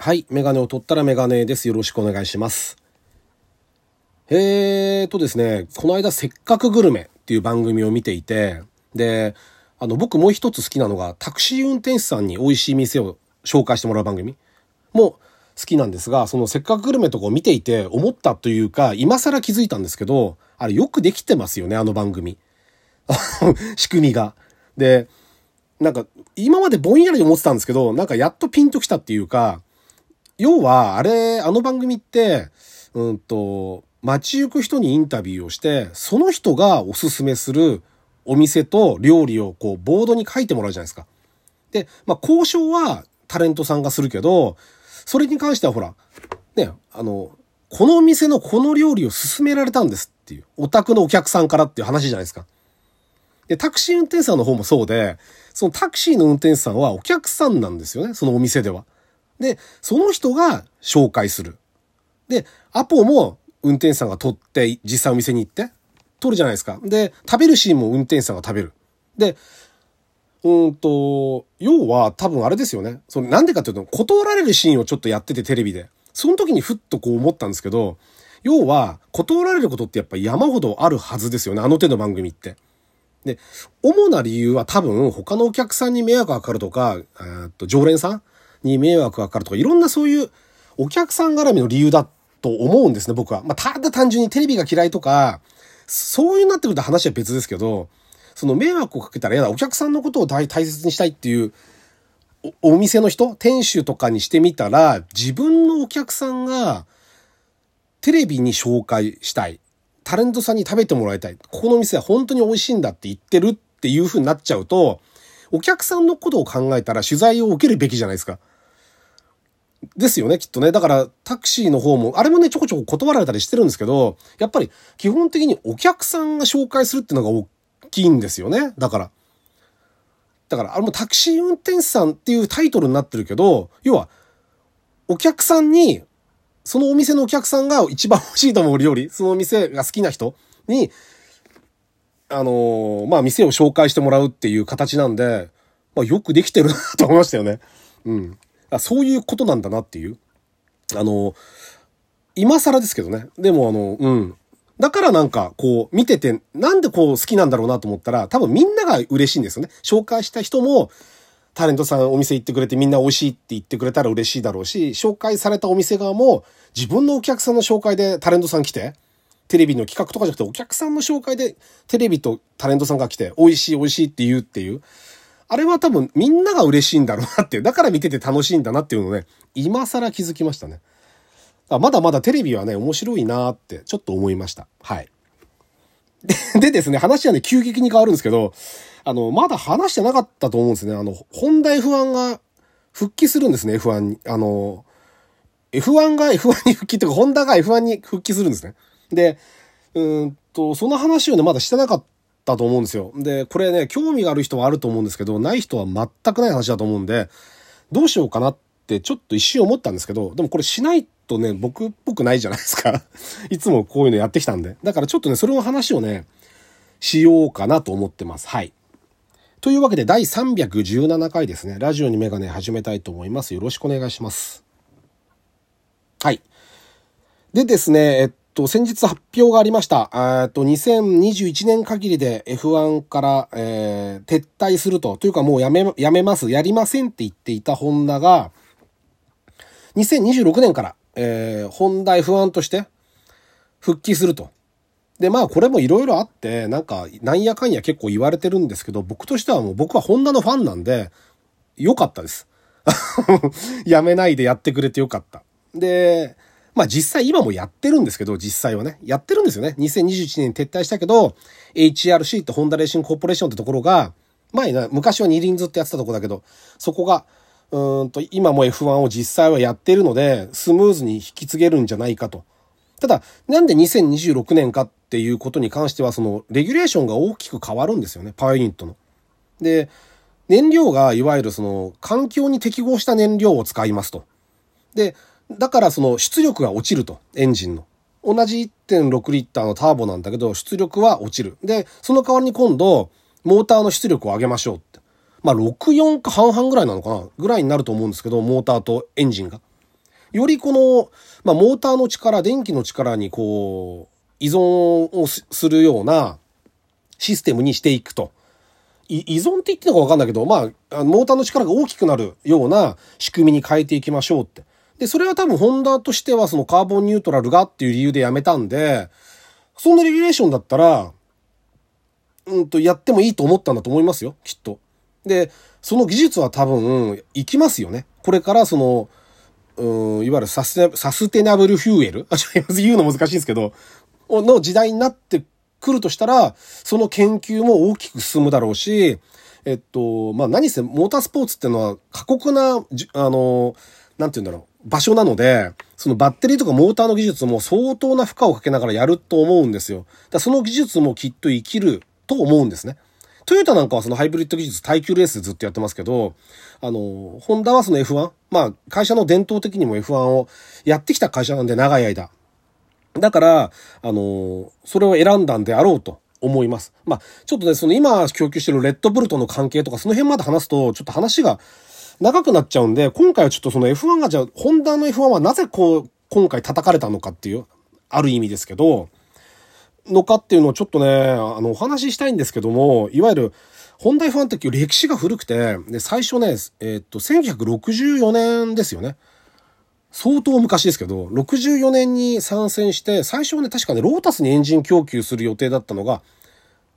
はい。メガネを取ったらメガネです。よろしくお願いします。えーとですね、この間、せっかくグルメっていう番組を見ていて、で、あの、僕もう一つ好きなのが、タクシー運転手さんに美味しい店を紹介してもらう番組も好きなんですが、そのせっかくグルメとかを見ていて思ったというか、今更気づいたんですけど、あれよくできてますよね、あの番組。仕組みが。で、なんか、今までぼんやり思ってたんですけど、なんかやっとピンときたっていうか、要は、あれ、あの番組って、うんと、街行く人にインタビューをして、その人がおすすめするお店と料理をこう、ボードに書いてもらうじゃないですか。で、まあ、交渉はタレントさんがするけど、それに関してはほら、ね、あの、このお店のこの料理を勧められたんですっていう、お宅のお客さんからっていう話じゃないですか。で、タクシー運転手さんの方もそうで、そのタクシーの運転手さんはお客さんなんですよね、そのお店では。で、その人が紹介する。で、アポも運転手さんが取って、実際お店に行って、取るじゃないですか。で、食べるシーンも運転手さんが食べる。で、うんと、要は多分あれですよね。そのなんでかっていうと、断られるシーンをちょっとやっててテレビで。その時にふっとこう思ったんですけど、要は、断られることってやっぱ山ほどあるはずですよね。あの手の番組って。で、主な理由は多分他のお客さんに迷惑がかかるとか、えーっと、常連さんに迷惑がかかるとか、いろんなそういうお客さん絡みの理由だと思うんですね、僕は。まあ、ただ単純にテレビが嫌いとか、そういうなってくると話は別ですけど、その迷惑をかけたら嫌だ。お客さんのことを大大切にしたいっていう、おお店の人、店主とかにしてみたら、自分のお客さんがテレビに紹介したい。タレントさんに食べてもらいたい。ここの店は本当に美味しいんだって言ってるっていう風になっちゃうと、お客さんのことを考えたら取材を受けるべきじゃないですか。ですよね、きっとね。だから、タクシーの方も、あれもね、ちょこちょこ断られたりしてるんですけど、やっぱり、基本的にお客さんが紹介するっていうのが大きいんですよね。だから。だから、あれもタクシー運転手さんっていうタイトルになってるけど、要は、お客さんに、そのお店のお客さんが一番欲しいと思う料理、そのお店が好きな人に、あのーまあ、店を紹介してもらうっていう形なんで、まあ、よくできてるなと思いましたよね。うん。あそういうことなんだなっていう。あの、今更ですけどね。でもあの、うん。だからなんか、こう、見てて、なんでこう好きなんだろうなと思ったら、多分みんなが嬉しいんですよね。紹介した人も、タレントさんお店行ってくれてみんな美味しいって言ってくれたら嬉しいだろうし、紹介されたお店側も、自分のお客さんの紹介でタレントさん来て、テレビの企画とかじゃなくてお客さんの紹介でテレビとタレントさんが来て、美味しい美味しいって言うっていう。あれは多分みんなが嬉しいんだろうなっていう。だから見てて楽しいんだなっていうのをね、今更気づきましたね。まだまだテレビはね、面白いなーってちょっと思いました。はい。で でですね、話はね、急激に変わるんですけど、あの、まだ話してなかったと思うんですね。あの、ホンダ F1 が復帰するんですね、F1 に。あの、F1 が F1 に復帰っていうか、ホンダが F1 に復帰するんですね。で、うんと、その話をね、まだしてなかったと思うんですよ。で、これね、興味がある人はあると思うんですけど、ない人は全くない話だと思うんで、どうしようかなってちょっと一瞬思ったんですけど、でもこれしないとね、僕っぽくないじゃないですか。いつもこういうのやってきたんで。だからちょっとね、それの話をね、しようかなと思ってます。はい。というわけで第317回ですね。ラジオにメガネ始めたいと思います。よろしくお願いします。はい。でですね、えっと、先日発表がありました。えっと、2021年限りで F1 から、えー撤退すると。というかもうやめ、やめます。やりませんって言っていたホンダが、2026年から、えー、ホンダ F1 として復帰すると。で、まあこれもいろいろあって、なんか、なんやかんや結構言われてるんですけど、僕としてはもう僕はホンダのファンなんで、良かったです。やめないでやってくれてよかった。で、まあ実際今もやってるんですけど、実際はね。やってるんですよね。2021年撤退したけど、HRC ってホンダレーシングコーポレーションってところが、前な、昔は二輪ずっとやってたとこだけど、そこが、うんと、今も F1 を実際はやってるので、スムーズに引き継げるんじゃないかと。ただ、なんで2026年かっていうことに関しては、その、レギュレーションが大きく変わるんですよね、パワーユニットの。で、燃料が、いわゆるその、環境に適合した燃料を使いますと。で、だからその、出力が落ちると、エンジンの。同じ1.6リッターのターボなんだけど、出力は落ちる。で、その代わりに今度、モーターの出力を上げましょうって。まあ、64か半々ぐらいなのかな？ぐらいになると思うんですけど、モーターとエンジンが。よりこの、まあ、モーターの力、電気の力にこう、依存をするようなシステムにしていくと。依存って言ってるのかわかんないけど、まあ、モーターの力が大きくなるような仕組みに変えていきましょうって。で、それは多分ホンダとしてはそのカーボンニュートラルがっていう理由でやめたんで、そんなレギュレーションだったら、うんと、やってもいいと思ったんだと思いますよ、きっと。で、その技術は多分、いきますよね。これからその、うん、いわゆるサステナブルフューエル？あ、言うの難しいんですけど、の時代になってくるとしたら、その研究も大きく進むだろうし、えっと、まあ、何せ、モータースポーツっていうのは過酷な、あの、なんて言うんだろう、場所なので、そのバッテリーとかモーターの技術も相当な負荷をかけながらやると思うんですよ。だその技術もきっと生きると思うんですね。トヨタなんかはそのハイブリッド技術耐久レースずっとやってますけど、あの、ホンダはその F1、まあ会社の伝統的にも F1 をやってきた会社なんで長い間。だから、あの、それを選んだんであろうと思います。まあ、ちょっとね、その今供給してるレッドブルとの関係とか、その辺まで話すと、ちょっと話が長くなっちゃうんで、今回はちょっとその F1 がじゃあ、ホンダの F1 はなぜこう、今回叩かれたのかっていう、ある意味ですけど、のかっていうのをちょっとね、あの、お話ししたいんですけども、いわゆる、ホンダ F1 って歴史が古くて、で、最初ね、えー、っと、1964年ですよね。相当昔ですけど、64年に参戦して、最初はね、確かね、ロータスにエンジン供給する予定だったのが、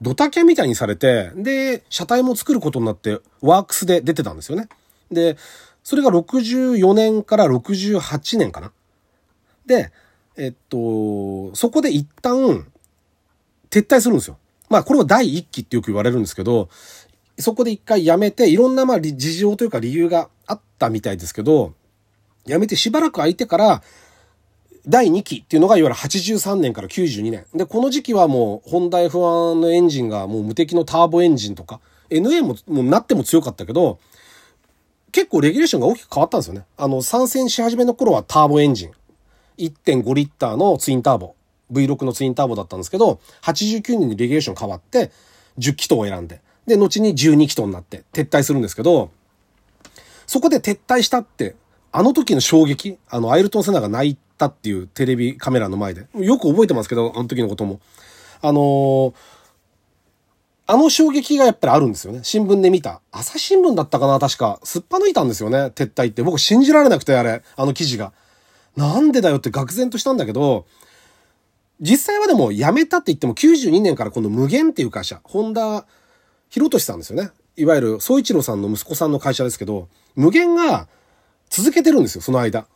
ドタキャみたいにされて、で、車体も作ることになって、ワークスで出てたんですよね。で、それが64年から68年かな。で、えっと、そこで一旦、撤退するんですよ。まあ、これは第一期ってよく言われるんですけど、そこで一回辞めて、いろんなまあ事情というか理由があったみたいですけど、辞めてしばらく空いてから、第2期っていうのがいわゆる83年から92年。で、この時期はもう、ホンダ F1 のエンジンがもう無敵のターボエンジンとか、NA ももうなっても強かったけど、結構レギュレーションが大きく変わったんですよね。あの、参戦し始めの頃はターボエンジン。1.5リッターのツインターボ。V6 のツインターボだったんですけど、89年にレギュレーション変わって、10気筒を選んで、で、後に12気筒になって撤退するんですけど、そこで撤退したって、あの時の衝撃、あの、アイルトン・セナが泣いたっていうテレビカメラの前で、よく覚えてますけど、あの時のことも。あのー、あの衝撃がやっぱりあるんですよね。新聞で見た。朝日新聞だったかな確か。すっぱ抜いたんですよね。撤退って。僕信じられなくて、あれ。あの記事が。なんでだよって愕然としたんだけど、実際はでも辞めたって言っても92年からこの無限っていう会社、本田博俊さんですよね。いわゆる総一郎さんの息子さんの会社ですけど、無限が続けてるんですよ、その間。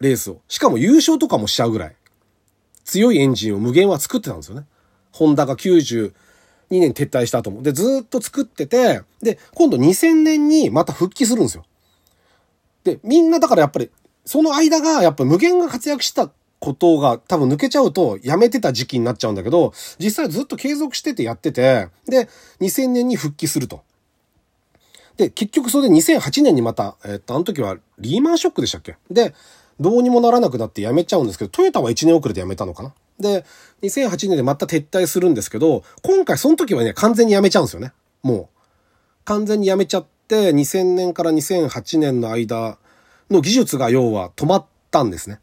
レースを。しかも優勝とかもしちゃうぐらい。強いエンジンを無限は作ってたんですよね。ホンダが90 2年撤退した後も。で、ずっと作ってて、で、今度2000年にまた復帰するんですよ。で、みんなだからやっぱり、その間がやっぱ無限が活躍したことが多分抜けちゃうとやめてた時期になっちゃうんだけど、実際ずっと継続しててやってて、で、2000年に復帰すると。で、結局それで2008年にまた、えっと、あの時はリーマンショックでしたっけ？で、どうにもならなくなって辞めちゃうんですけど、トヨタは1年遅れて辞めたのかな？で、2008年でまた撤退するんですけど、今回その時はね、完全に辞めちゃうんですよね。もう。完全に辞めちゃって、2000年から2008年の間の技術が要は止まったんですね。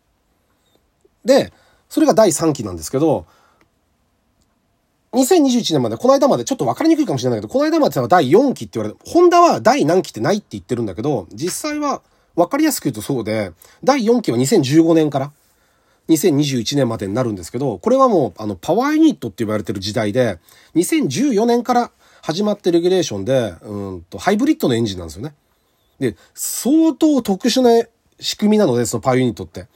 で、それが第3期なんですけど、2021年まで、この間までちょっと分かりにくいかもしれないけど、この間までは第4期って言われて、ホンダは第何期ってないって言ってるんだけど、実際は分かりやすく言うとそうで、第4期は2015年から2021年までになるんですけど、これはもう、あの、パワーユニットって言われてる時代で、2014年から始まってレギュレーションで、うんと、ハイブリッドのエンジンなんですよね。で、相当特殊な仕組みなので、そのパワーユニットって。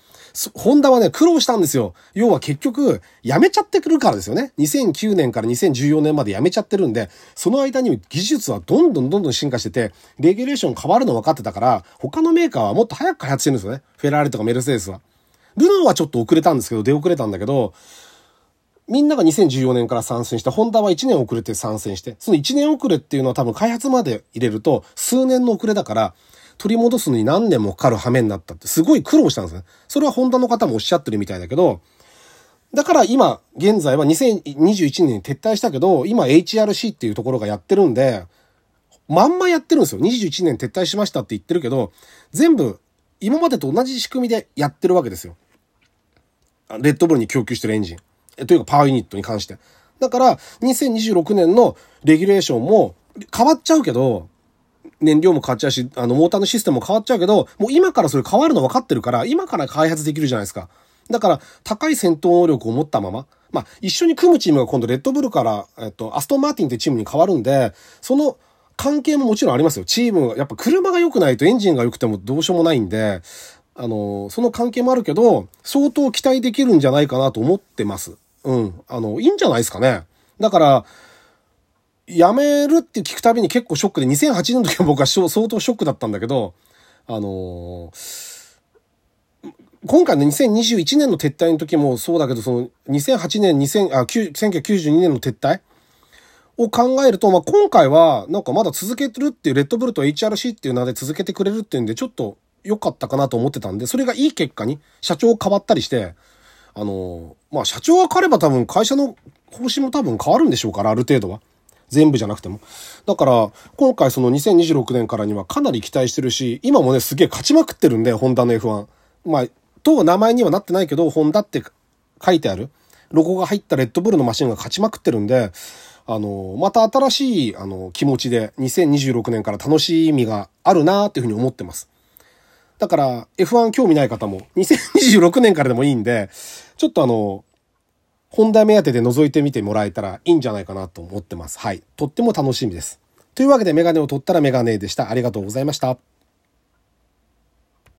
ホンダはね、苦労したんですよ。要は結局、やめちゃってくるからですよね。2009年から2014年までやめちゃってるんで、その間に技術はどんどんどんどん進化してて、レギュレーション変わるの分かってたから、他のメーカーはもっと早く開発してるんですよね。フェラーリとかメルセデスは。ルノーはちょっと遅れたんですけど、出遅れたんだけど、みんなが2014年から参戦して、ホンダは1年遅れて参戦して、その1年遅れっていうのは多分開発まで入れると数年の遅れだから、取り戻すのに何年もかかる羽目になったってすごい苦労したんですね。それはホンダの方もおっしゃってるみたいだけど、だから今、現在は2021年に撤退したけど、今 HRC っていうところがやってるんで、まんまやってるんですよ。21年撤退しましたって言ってるけど、全部今までと同じ仕組みでやってるわけですよ。レッドブルに供給してるエンジン。というかパワーユニットに関して。だから、2026年のレギュレーションも変わっちゃうけど、燃料も変わっちゃうし、あの、モーターのシステムも変わっちゃうけど、もう今からそれ変わるの分かってるから、今から開発できるじゃないですか。だから、高い戦闘能力を持ったまま、まあ、一緒に組むチームが今度レッドブルから、えっと、アストンマーティンってチームに変わるんで、その関係ももちろんありますよ。チーム、やっぱ車が良くないとエンジンが良くてもどうしようもないんで、あの、その関係もあるけど、相当期待できるんじゃないかなと思ってます。うん。あの、いいんじゃないですかね。だから、辞めるって聞くたびに結構ショックで、2008年の時は僕は相当ショックだったんだけど、あのー、今回の2021年の撤退の時もそうだけど、その2008年、2000あ1992年の撤退を考えると、まあ、今回はなんかまだ続けてるっていう、レッドブルと HRC っていう名で続けてくれるっていうんで、ちょっと良かったかなと思ってたんで、それがいい結果に社長変わったりして、あの、まあ、社長が変われば多分会社の方針も多分変わるんでしょうから、ある程度は。全部じゃなくても。だから、今回その2026年からにはかなり期待してるし、今もね、すげえ勝ちまくってるんで、ホンダの F1。まあ、と名前にはなってないけど、ホンダって書いてある、ロゴが入ったレッドブルのマシンが勝ちまくってるんで、あの、また新しい、あの、気持ちで2026年から楽しみがあるなーっていうふうに思ってます。だから、F1 興味ない方も、2026年からでもいいんで、ちょっとあの、本題目当てで覗いてみてもらえたらいいんじゃないかなと思ってます。はい。とっても楽しみです。というわけでメガネを取ったらメガネでした。ありがとうございました。